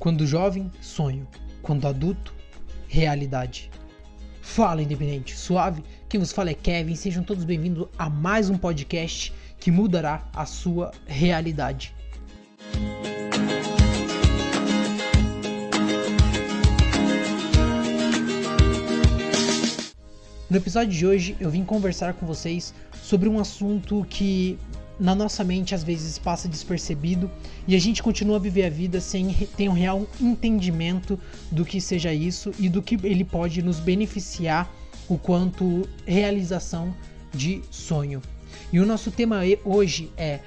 Quando jovem, sonho. Quando adulto, realidade. Fala, independente, suave. Quem vos fala é Kevin. Sejam todos bem-vindos a mais um podcast que mudará a sua realidade. No episódio de hoje eu vim conversar com vocês sobre um assunto que na nossa mente às vezes passa despercebido e a gente continua a viver a vida sem ter um real entendimento do que seja isso e do que ele pode nos beneficiar o quanto realização de sonho. E o nosso tema hoje é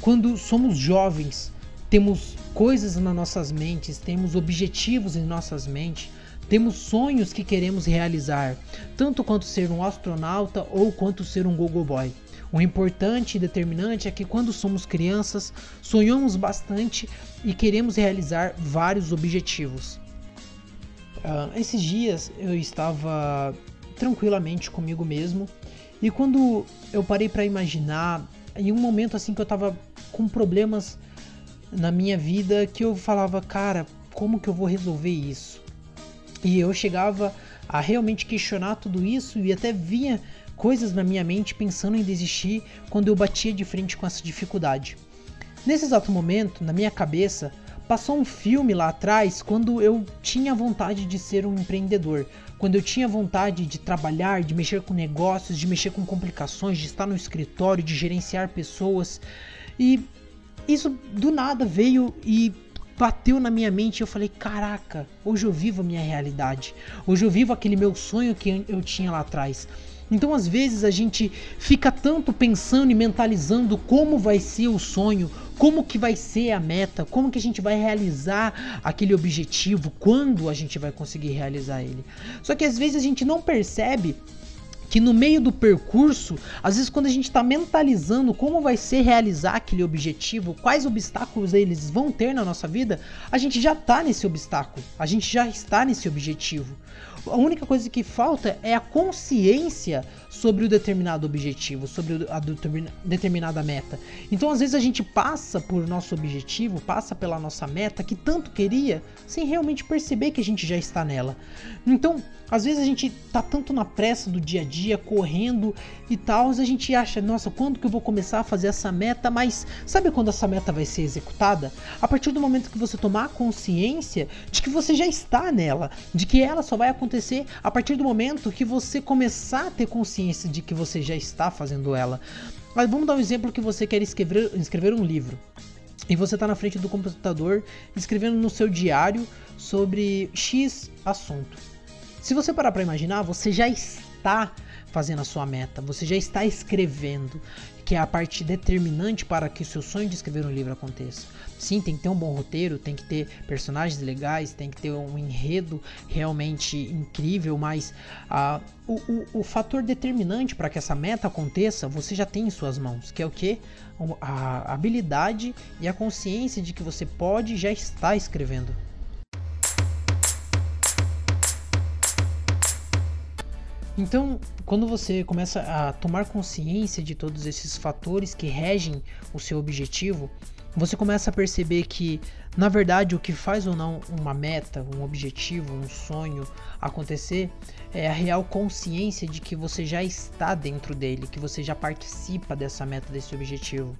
quando somos jovens, temos coisas nas nossas mentes, temos objetivos em nossas mentes, temos sonhos que queremos realizar, tanto quanto ser um astronauta ou quanto ser um gogo boy. O importante e determinante é que quando somos crianças, sonhamos bastante e queremos realizar vários objetivos. Uh, esses dias eu estava tranquilamente comigo mesmo e quando eu parei para imaginar, em um momento assim que eu estava com problemas na minha vida, que eu falava, cara, como que eu vou resolver isso? E eu chegava a realmente questionar tudo isso e até vinha coisas na minha mente pensando em desistir quando eu batia de frente com essa dificuldade. Nesse exato momento, na minha cabeça, passou um filme lá atrás quando eu tinha vontade de ser um empreendedor, quando eu tinha vontade de trabalhar, de mexer com negócios, de mexer com complicações, de estar no escritório, de gerenciar pessoas. E isso do nada veio e bateu na minha mente e eu falei: caraca, hoje eu vivo a minha realidade. Hoje eu vivo aquele meu sonho que eu tinha lá atrás. Então, às vezes, a gente fica tanto pensando e mentalizando como vai ser o sonho, como que vai ser a meta, como que a gente vai realizar aquele objetivo, quando a gente vai conseguir realizar ele. Só que às vezes a gente não percebe que no meio do percurso, às vezes quando a gente está mentalizando como vai ser realizar aquele objetivo, quais obstáculos eles vão ter na nossa vida, a gente já está nesse obstáculo, a gente já está nesse objetivo. A única coisa que falta é a consciência sobre o determinado objetivo, sobre a determinada meta. Então, às vezes, a gente passa por nosso objetivo, passa pela nossa meta que tanto queria, sem realmente perceber que a gente já está nela. Então, às vezes a gente tá tanto na pressa do dia a dia, correndo e tal, a gente acha, nossa, quando que eu vou começar a fazer essa meta? Mas sabe quando essa meta vai ser executada? A partir do momento que você tomar consciência de que você já está nela, de que ela só vai acontecer a partir do momento que você começar a ter consciência de que você já está fazendo ela. Mas vamos dar um exemplo que você quer escrever, escrever um livro. E você está na frente do computador escrevendo no seu diário sobre X assunto. Se você parar para imaginar, você já está fazendo a sua meta, você já está escrevendo, que é a parte determinante para que o seu sonho de escrever um livro aconteça. Sim, tem que ter um bom roteiro, tem que ter personagens legais, tem que ter um enredo realmente incrível, mas uh, o, o, o, fator determinante para que essa meta aconteça, você já tem em suas mãos, que é o que? A habilidade e a consciência de que você pode já estar escrevendo. Então, quando você começa a tomar consciência de todos esses fatores que regem o seu objetivo, você começa a perceber que, na verdade, o que faz ou não uma meta, um objetivo, um sonho acontecer é a real consciência de que você já está dentro dele, que você já participa dessa meta, desse objetivo.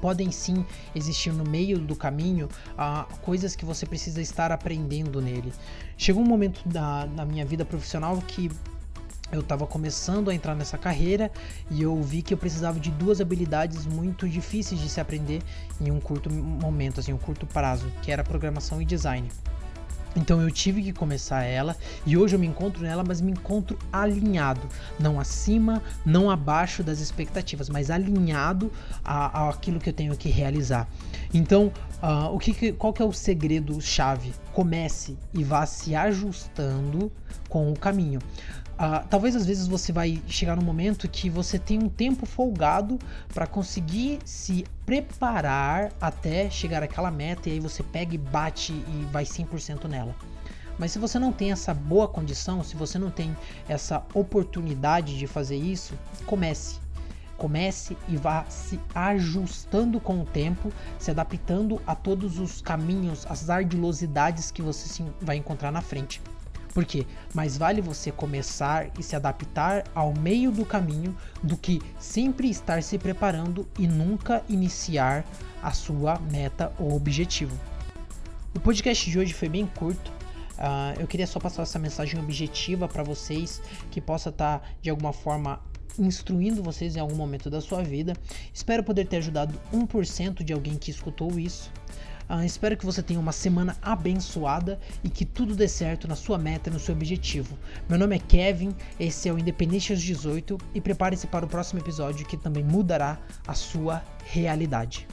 Podem sim existir no meio do caminho ah, coisas que você precisa estar aprendendo nele. Chegou um momento da, da minha vida profissional que eu estava começando a entrar nessa carreira e eu vi que eu precisava de duas habilidades muito difíceis de se aprender em um curto momento, assim, um curto prazo, que era programação e design. Então eu tive que começar ela e hoje eu me encontro nela, mas me encontro alinhado, não acima, não abaixo das expectativas, mas alinhado aquilo que eu tenho que realizar. Então, uh, o que, qual que é o segredo chave? Comece e vá se ajustando com o caminho. Uh, talvez às vezes você vai chegar num momento que você tem um tempo folgado para conseguir se preparar até chegar àquela meta e aí você pega e bate e vai 100% nela. Mas se você não tem essa boa condição, se você não tem essa oportunidade de fazer isso, comece. Comece e vá se ajustando com o tempo, se adaptando a todos os caminhos, as ardilosidades que você vai encontrar na frente. Porque mais vale você começar e se adaptar ao meio do caminho do que sempre estar se preparando e nunca iniciar a sua meta ou objetivo. O podcast de hoje foi bem curto. Uh, eu queria só passar essa mensagem objetiva para vocês que possa estar tá, de alguma forma instruindo vocês em algum momento da sua vida. Espero poder ter ajudado 1% de alguém que escutou isso. Uh, espero que você tenha uma semana abençoada e que tudo dê certo na sua meta e no seu objetivo. Meu nome é Kevin, esse é o Independência 18 e prepare-se para o próximo episódio que também mudará a sua realidade.